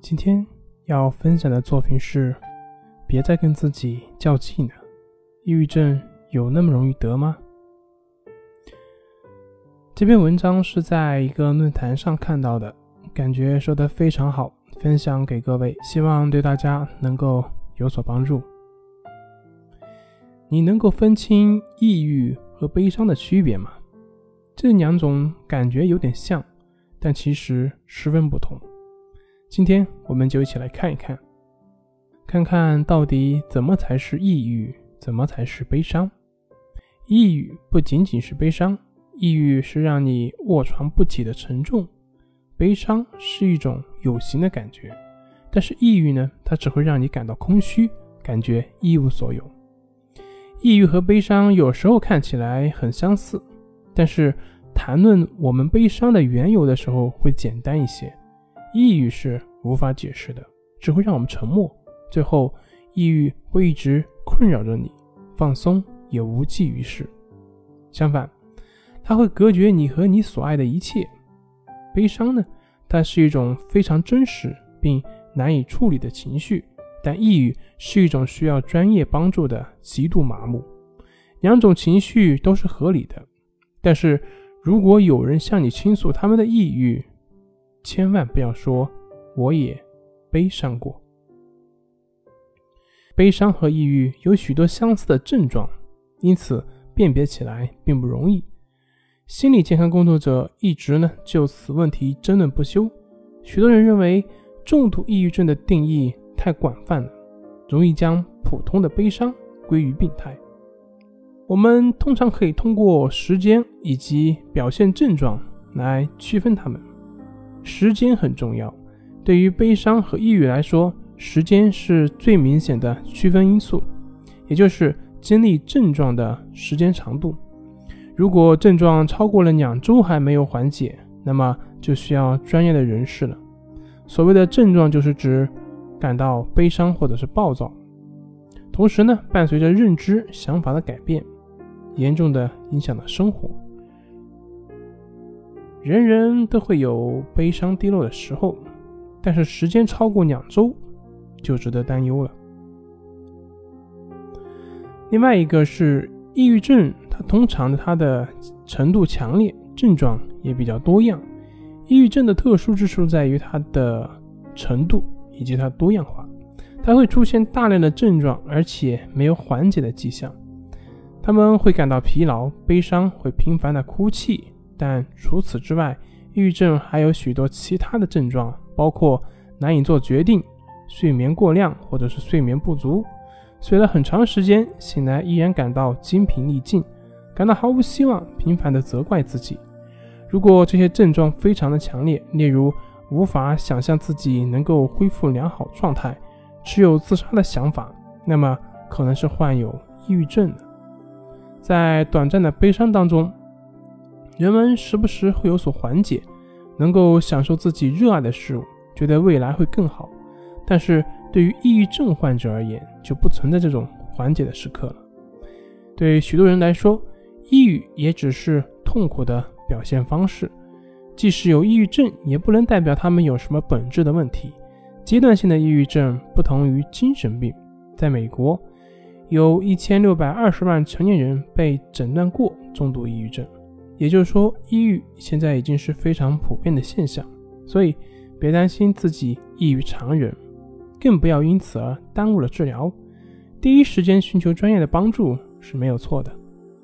今天要分享的作品是：别再跟自己较劲了。抑郁症有那么容易得吗？这篇文章是在一个论坛上看到的，感觉说的非常好，分享给各位，希望对大家能够有所帮助。你能够分清抑郁和悲伤的区别吗？这两种感觉有点像，但其实十分不同。今天我们就一起来看一看，看看到底怎么才是抑郁，怎么才是悲伤。抑郁不仅仅是悲伤，抑郁是让你卧床不起的沉重，悲伤是一种有形的感觉。但是抑郁呢，它只会让你感到空虚，感觉一无所有。抑郁和悲伤有时候看起来很相似，但是谈论我们悲伤的缘由的时候会简单一些。抑郁是无法解释的，只会让我们沉默。最后，抑郁会一直困扰着你，放松也无济于事。相反，它会隔绝你和你所爱的一切。悲伤呢，它是一种非常真实并难以处理的情绪，但抑郁是一种需要专业帮助的极度麻木。两种情绪都是合理的，但是如果有人向你倾诉他们的抑郁，千万不要说我也悲伤过。悲伤和抑郁有许多相似的症状，因此辨别起来并不容易。心理健康工作者一直呢就此问题争论不休。许多人认为重度抑郁症的定义太广泛了，容易将普通的悲伤归于病态。我们通常可以通过时间以及表现症状来区分它们。时间很重要，对于悲伤和抑郁来说，时间是最明显的区分因素，也就是经历症状的时间长度。如果症状超过了两周还没有缓解，那么就需要专业的人士了。所谓的症状，就是指感到悲伤或者是暴躁，同时呢，伴随着认知想法的改变，严重的影响了生活。人人都会有悲伤低落的时候，但是时间超过两周就值得担忧了。另外一个是抑郁症，它通常它的程度强烈，症状也比较多样。抑郁症的特殊之处在于它的程度以及它多样化，它会出现大量的症状，而且没有缓解的迹象。他们会感到疲劳、悲伤，会频繁的哭泣。但除此之外，抑郁症还有许多其他的症状，包括难以做决定、睡眠过量或者是睡眠不足、睡了很长时间醒来依然感到精疲力尽、感到毫无希望、频繁的责怪自己。如果这些症状非常的强烈，例如无法想象自己能够恢复良好状态、持有自杀的想法，那么可能是患有抑郁症的。在短暂的悲伤当中。人们时不时会有所缓解，能够享受自己热爱的事物，觉得未来会更好。但是对于抑郁症患者而言，就不存在这种缓解的时刻了。对许多人来说，抑郁也只是痛苦的表现方式。即使有抑郁症，也不能代表他们有什么本质的问题。阶段性的抑郁症不同于精神病。在美国，有一千六百二十万成年人被诊断过重度抑郁症。也就是说，抑郁现在已经是非常普遍的现象，所以别担心自己异于常人，更不要因此而耽误了治疗。第一时间寻求专业的帮助是没有错的。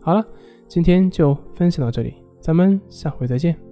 好了，今天就分享到这里，咱们下回再见。